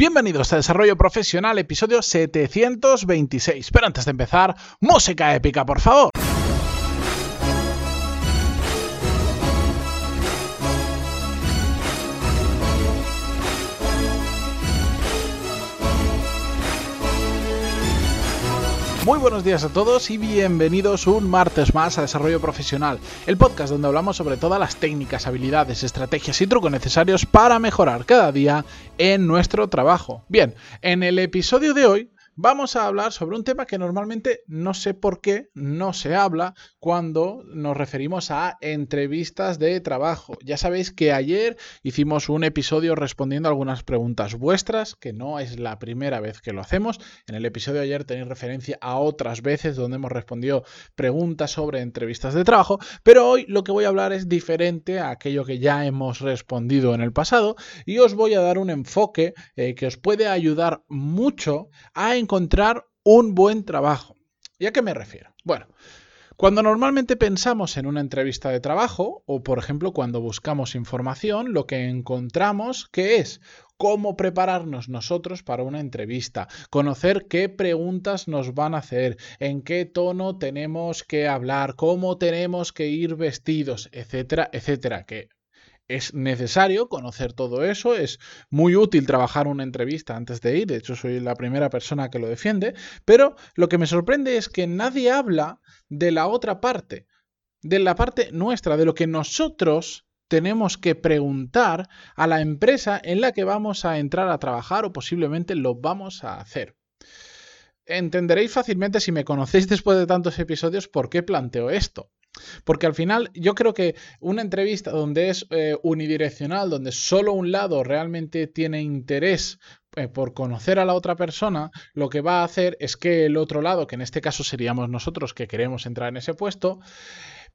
Bienvenidos a Desarrollo Profesional, episodio 726. Pero antes de empezar, música épica, por favor. Buenos días a todos y bienvenidos un martes más a Desarrollo Profesional, el podcast donde hablamos sobre todas las técnicas, habilidades, estrategias y trucos necesarios para mejorar cada día en nuestro trabajo. Bien, en el episodio de hoy vamos a hablar sobre un tema que normalmente no sé por qué no se habla cuando nos referimos a entrevistas de trabajo. Ya sabéis que ayer hicimos un episodio respondiendo algunas preguntas vuestras, que no es la primera vez que lo hacemos. En el episodio de ayer tenéis referencia a otras veces donde hemos respondido preguntas sobre entrevistas de trabajo, pero hoy lo que voy a hablar es diferente a aquello que ya hemos respondido en el pasado y os voy a dar un enfoque eh, que os puede ayudar mucho a encontrar encontrar un buen trabajo. ¿Y a qué me refiero? Bueno, cuando normalmente pensamos en una entrevista de trabajo, o por ejemplo cuando buscamos información, lo que encontramos que es cómo prepararnos nosotros para una entrevista, conocer qué preguntas nos van a hacer, en qué tono tenemos que hablar, cómo tenemos que ir vestidos, etcétera, etcétera, que es necesario conocer todo eso, es muy útil trabajar una entrevista antes de ir, de hecho soy la primera persona que lo defiende, pero lo que me sorprende es que nadie habla de la otra parte, de la parte nuestra, de lo que nosotros tenemos que preguntar a la empresa en la que vamos a entrar a trabajar o posiblemente lo vamos a hacer. Entenderéis fácilmente si me conocéis después de tantos episodios por qué planteo esto. Porque al final yo creo que una entrevista donde es eh, unidireccional, donde solo un lado realmente tiene interés eh, por conocer a la otra persona, lo que va a hacer es que el otro lado, que en este caso seríamos nosotros que queremos entrar en ese puesto,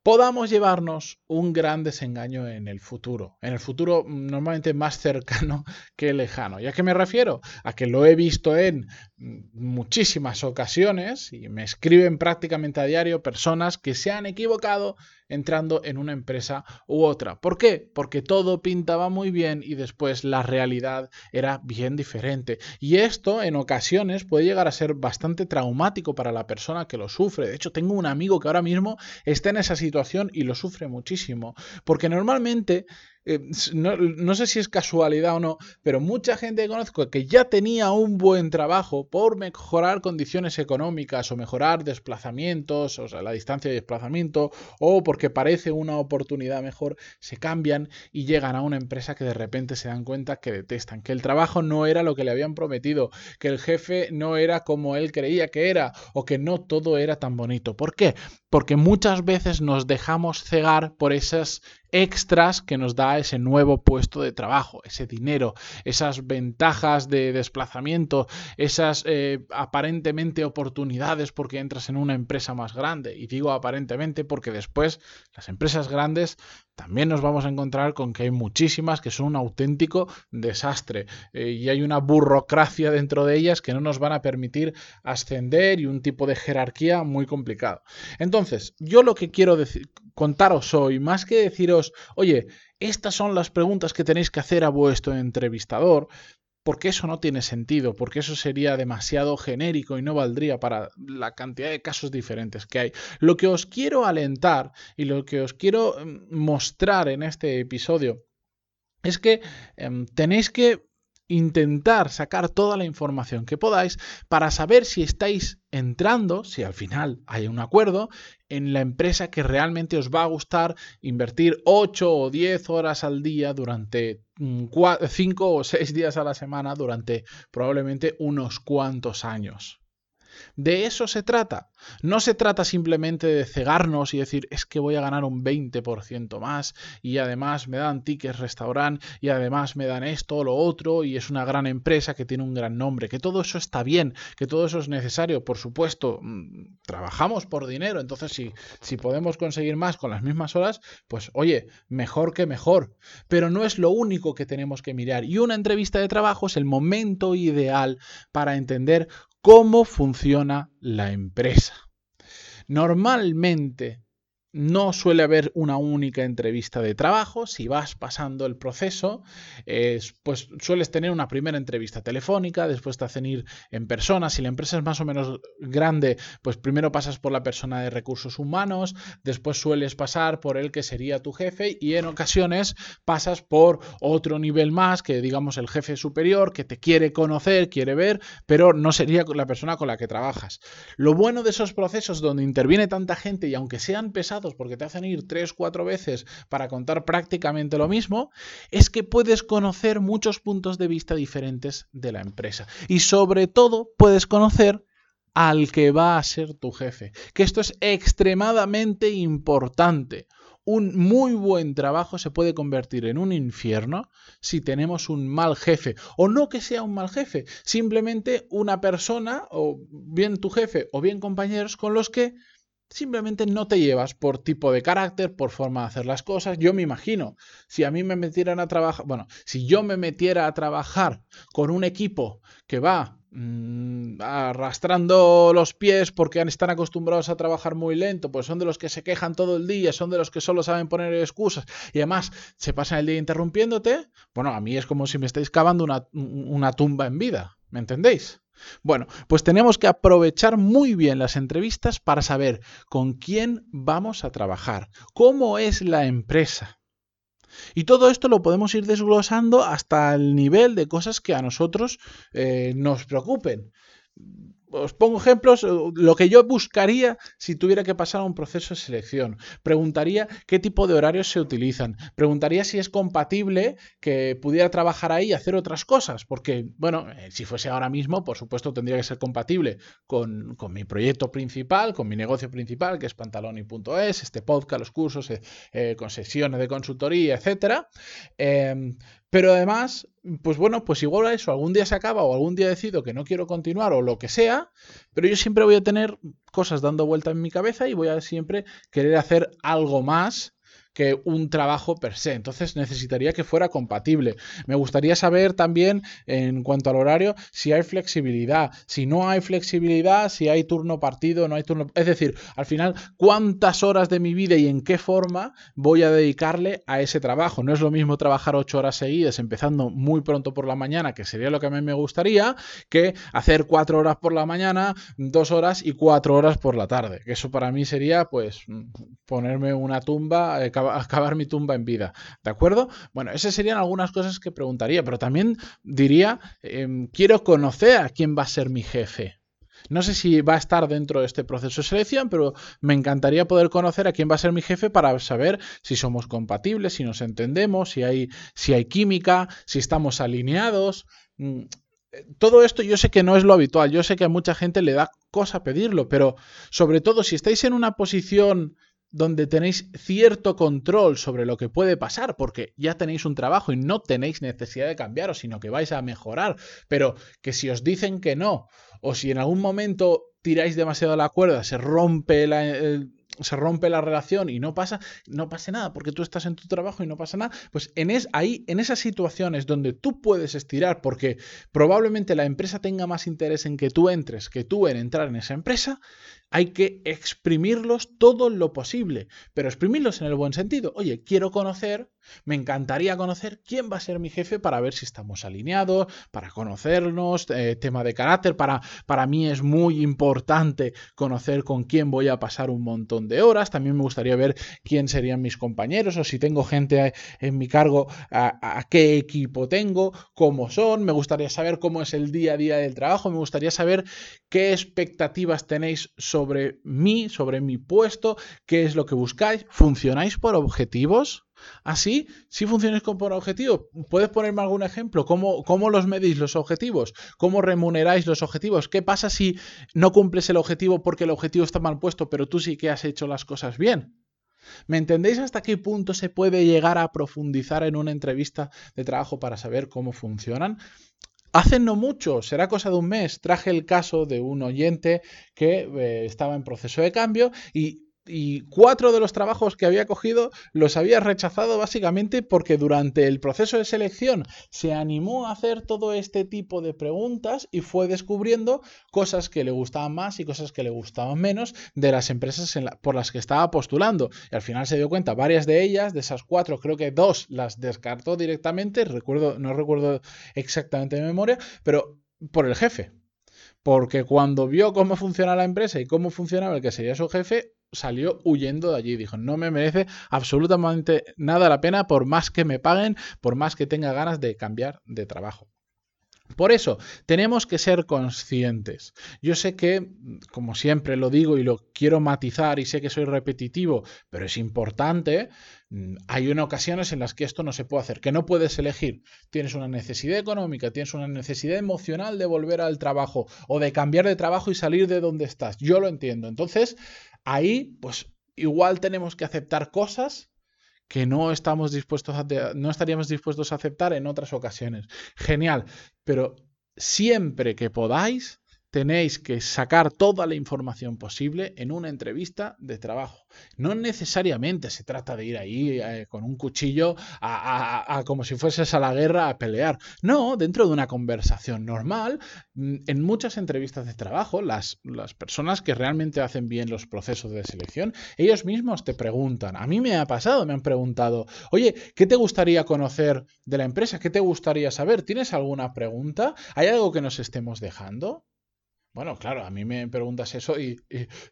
podamos llevarnos un gran desengaño en el futuro, en el futuro normalmente más cercano que lejano. ¿Y a qué me refiero? A que lo he visto en muchísimas ocasiones y me escriben prácticamente a diario personas que se han equivocado entrando en una empresa u otra. ¿Por qué? Porque todo pintaba muy bien y después la realidad era bien diferente. Y esto en ocasiones puede llegar a ser bastante traumático para la persona que lo sufre. De hecho, tengo un amigo que ahora mismo está en esa situación y lo sufre muchísimo. Porque normalmente eh, no, sé si es casualidad o no, pero mucha gente que conozco que ya tenía un buen trabajo por mejorar condiciones económicas o mejorar desplazamientos, o sea, la distancia de desplazamiento, o porque parece una oportunidad mejor, se cambian y llegan a una empresa que de repente se dan cuenta que detestan, que el trabajo no era lo que le habían prometido, que el jefe no era como él creía que era, o que no todo era tan bonito. ¿Por qué? Porque muchas veces nos dejamos cegar por esas extras que nos da ese nuevo puesto de trabajo, ese dinero, esas ventajas de desplazamiento, esas eh, aparentemente oportunidades porque entras en una empresa más grande. Y digo aparentemente porque después las empresas grandes también nos vamos a encontrar con que hay muchísimas que son un auténtico desastre eh, y hay una burocracia dentro de ellas que no nos van a permitir ascender y un tipo de jerarquía muy complicado. Entonces, yo lo que quiero contaros hoy, más que deciros, oye, estas son las preguntas que tenéis que hacer a vuestro entrevistador, porque eso no tiene sentido, porque eso sería demasiado genérico y no valdría para la cantidad de casos diferentes que hay. Lo que os quiero alentar y lo que os quiero mm, mostrar en este episodio es que em, tenéis que intentar sacar toda la información que podáis para saber si estáis entrando, si al final hay un acuerdo, en la empresa que realmente os va a gustar invertir 8 o 10 horas al día durante 5 mm, o 6 días a la semana durante probablemente unos cuantos años. De eso se trata. No se trata simplemente de cegarnos y decir es que voy a ganar un 20% más y además me dan tickets restaurant y además me dan esto o lo otro y es una gran empresa que tiene un gran nombre. Que todo eso está bien, que todo eso es necesario. Por supuesto, mm, trabajamos por dinero, entonces si, si podemos conseguir más con las mismas horas, pues oye, mejor que mejor. Pero no es lo único que tenemos que mirar. Y una entrevista de trabajo es el momento ideal para entender cómo funciona la empresa. Normalmente, no suele haber una única entrevista de trabajo. Si vas pasando el proceso, pues sueles tener una primera entrevista telefónica, después te hacen ir en persona. Si la empresa es más o menos grande, pues primero pasas por la persona de recursos humanos, después sueles pasar por el que sería tu jefe y en ocasiones pasas por otro nivel más, que digamos el jefe superior, que te quiere conocer, quiere ver, pero no sería la persona con la que trabajas. Lo bueno de esos procesos donde interviene tanta gente y aunque sean pesados, porque te hacen ir tres, cuatro veces para contar prácticamente lo mismo, es que puedes conocer muchos puntos de vista diferentes de la empresa. Y sobre todo puedes conocer al que va a ser tu jefe, que esto es extremadamente importante. Un muy buen trabajo se puede convertir en un infierno si tenemos un mal jefe. O no que sea un mal jefe, simplemente una persona, o bien tu jefe, o bien compañeros con los que simplemente no te llevas por tipo de carácter, por forma de hacer las cosas. Yo me imagino, si a mí me metieran a trabajar, bueno, si yo me metiera a trabajar con un equipo que va mm, arrastrando los pies porque están acostumbrados a trabajar muy lento, pues son de los que se quejan todo el día, son de los que solo saben poner excusas y además se pasan el día interrumpiéndote, bueno, a mí es como si me estáis cavando una, una tumba en vida, ¿me entendéis? Bueno, pues tenemos que aprovechar muy bien las entrevistas para saber con quién vamos a trabajar, cómo es la empresa. Y todo esto lo podemos ir desglosando hasta el nivel de cosas que a nosotros eh, nos preocupen os pongo ejemplos, eh, lo que yo buscaría si tuviera que pasar a un proceso de selección. Preguntaría qué tipo de horarios se utilizan. Preguntaría si es compatible que pudiera trabajar ahí y hacer otras cosas. Porque, bueno, eh, si fuese ahora mismo, por supuesto, tendría que ser compatible con, mi proyecto principal, con mi negocio principal, que es pantaloni.es, este podcast, los cursos, eh, con sesiones de consultoría, etc. Em, pero además, pues bueno, pues igual a eso algún día se acaba o algún día decido que no quiero continuar o lo que sea, pero yo siempre voy a tener cosas dando vuelta en mi cabeza y voy a siempre querer hacer algo más que un trabajo per se. Entonces necesitaría que fuera compatible. Me gustaría saber también en cuanto al horario si hay flexibilidad. Si no hay flexibilidad, si hay turno partido, no hay turno... Es decir, al final, cuántas horas de mi vida y en qué forma voy a dedicarle a ese trabajo. No es lo mismo trabajar ocho horas seguidas, empezando muy pronto por la mañana, que sería lo que a mí me gustaría, que hacer cuatro horas por la mañana, dos horas y cuatro horas por la tarde. Eso para mí sería, pues, ponerme una tumba, eh, acabar mi tumba en vida. ¿De acuerdo? Bueno, esas serían algunas cosas que preguntaría, pero también diría, em, quiero conocer a quién va a ser mi jefe. No sé si va a estar dentro de este proceso de selección, pero me encantaría poder conocer a quién va a ser mi jefe para saber si somos compatibles, si nos entendemos, si hay, si hay química, si estamos alineados. Mm, todo esto yo sé que no es lo habitual, yo sé que a mucha gente le da cosa pedirlo, pero sobre todo si estáis en una posición donde tenéis cierto control sobre lo que puede pasar, porque ya tenéis un trabajo y no tenéis necesidad de cambiaros, sino que vais a mejorar, pero que si os dicen que no, o si en algún momento tiráis demasiado la cuerda, se rompe la, se rompe la relación y no pasa, no pase nada, porque tú estás en tu trabajo y no pasa nada, pues en es, ahí, en esas situaciones donde tú puedes estirar, porque probablemente la empresa tenga más interés en que tú entres que tú en entrar en esa empresa, hay que exprimirlos todo lo posible, pero exprimirlos en el buen sentido. Oye, quiero conocer, me encantaría conocer quién va a ser mi jefe para ver si estamos alineados, para conocernos, eh, tema de carácter, para, para mí es muy importante conocer con quién voy a pasar un montón de horas, también me gustaría ver quién serían mis compañeros o si tengo gente en mi cargo, a, a qué equipo tengo, cómo son, me gustaría saber cómo es el día a día del trabajo, me gustaría saber qué expectativas tenéis sobre mí, sobre mi puesto, qué es lo que buscáis, ¿funcionáis por objetivos? Así, si funcionáis por objetivos, ¿puedes ponerme algún ejemplo? ¿Cómo, ¿Cómo los medís los objetivos? ¿Cómo remuneráis los objetivos? ¿Qué pasa si no cumples el objetivo porque el objetivo está mal puesto, pero tú sí que has hecho las cosas bien? ¿Me entendéis hasta qué punto se puede llegar a profundizar en una entrevista de trabajo para saber cómo funcionan? Hace no mucho, será cosa de un mes, traje el caso de un oyente que eh, estaba en proceso de cambio y y cuatro de los trabajos que había cogido los había rechazado básicamente porque durante el proceso de selección se animó a hacer todo este tipo de preguntas y fue descubriendo cosas que le gustaban más y cosas que le gustaban menos de las empresas por las que estaba postulando. Y al final se dio cuenta, varias de ellas, de esas cuatro, creo que dos las descartó directamente, recuerdo, no recuerdo exactamente de memoria, pero por el jefe. Porque cuando vio cómo funcionaba la empresa y cómo funcionaba el que sería su jefe, salió huyendo de allí. Dijo, no me merece absolutamente nada la pena por más que me paguen, por más que tenga ganas de cambiar de trabajo. Por eso, tenemos que ser conscientes. Yo sé que, como siempre lo digo y lo quiero matizar y sé que soy repetitivo, pero es importante, mm, hay una ocasiones en las que esto no se puede hacer, que no puedes elegir. Tienes una necesidad económica, tienes una necesidad emocional de volver al trabajo o de cambiar de trabajo y salir de donde estás. Yo lo entiendo. Entonces, ahí, pues igual tenemos que aceptar cosas que no estamos dispuestos a, no estaríamos dispuestos a aceptar en otras ocasiones. Genial, pero siempre que podáis, tenéis que sacar toda la información posible en una entrevista de trabajo. No necesariamente se trata de ir ahí eh, con un cuchillo a, como si fueses a la guerra a pelear. No, dentro de una conversación normal, mm, en muchas entrevistas de trabajo, las, las personas que realmente hacen bien los procesos de selección, ellos mismos te preguntan. A mí me ha pasado, me han preguntado, oye, ¿qué te gustaría conocer de la empresa? ¿Qué te gustaría saber? ¿Tienes alguna pregunta? ¿Hay algo que nos estemos dejando? Bueno, claro, a mí me preguntas eso y,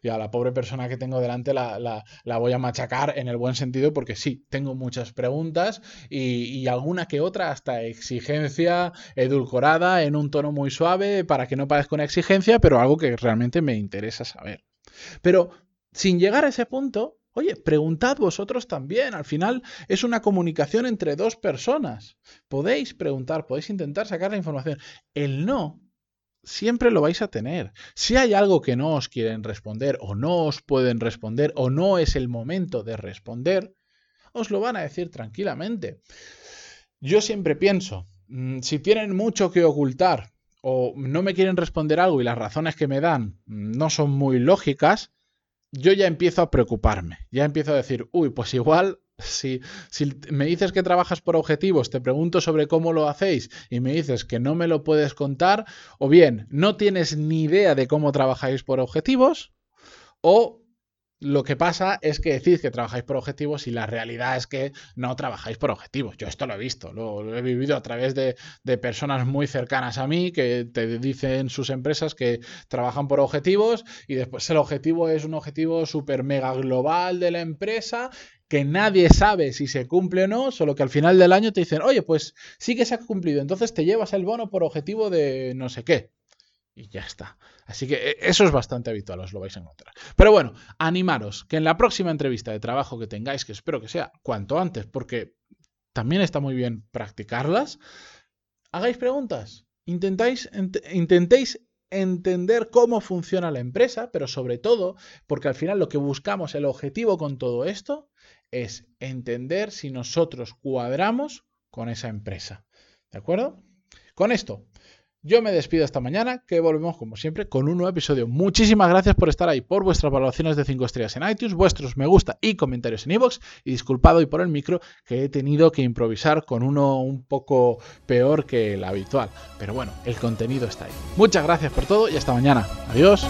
a la pobre persona que tengo delante la, voy a machacar en el buen sentido porque sí, tengo muchas preguntas y, alguna que otra hasta exigencia edulcorada en un tono muy suave para que no parezca una exigencia, pero algo que realmente me interesa saber. Pero sin llegar a ese punto, Oye, preguntad vosotros también. Al final es una comunicación entre dos personas. Podéis preguntar, podéis intentar sacar la información. El no siempre lo vais a tener. Si hay algo que no os quieren responder o no os pueden responder o no es el momento de responder, os lo van a decir tranquilamente. Yo siempre pienso, mm, si tienen mucho que ocultar o no me quieren responder algo y las razones que me dan no son muy lógicas, yo ya empiezo a preocuparme, ya empiezo a decir, uy, pues igual si, me dices que trabajas por objetivos, te pregunto sobre cómo lo hacéis y me dices que no me lo puedes contar, o bien no tienes ni idea de cómo trabajáis por objetivos, o lo que pasa es que decís que trabajáis por objetivos y la realidad es que no trabajáis por objetivos. Yo esto lo he visto, lo, he vivido a través de, de, personas muy cercanas a mí que te dicen sus empresas que trabajan por objetivos y después el objetivo es un objetivo súper mega global de la empresa que nadie sabe si se cumple o no, solo que al final del año te dicen, oye, pues sí que se ha cumplido, entonces te llevas el bono por objetivo de no sé qué y ya está. Así que eh, eso es bastante habitual, os lo vais a encontrar. Pero bueno, animaros que en la próxima entrevista de trabajo que tengáis, que espero que sea cuanto antes, porque también está muy bien practicarlas, hagáis preguntas, intentéis entender cómo funciona la empresa, pero sobre todo, porque al final lo que buscamos, el objetivo con todo esto, es entender si nosotros cuadramos con esa empresa. ¿De acuerdo? Con esto yo me despido esta mañana, que volvemos como siempre con un nuevo episodio. Muchísimas gracias por estar ahí, por vuestras valoraciones de 5 estrellas en iTunes, vuestros me gusta y comentarios en iVoox. Y disculpad hoy por el micro que he tenido que improvisar con uno un poco peor que el habitual. Pero bueno, el contenido está ahí. Muchas gracias por todo y hasta mañana. Adiós.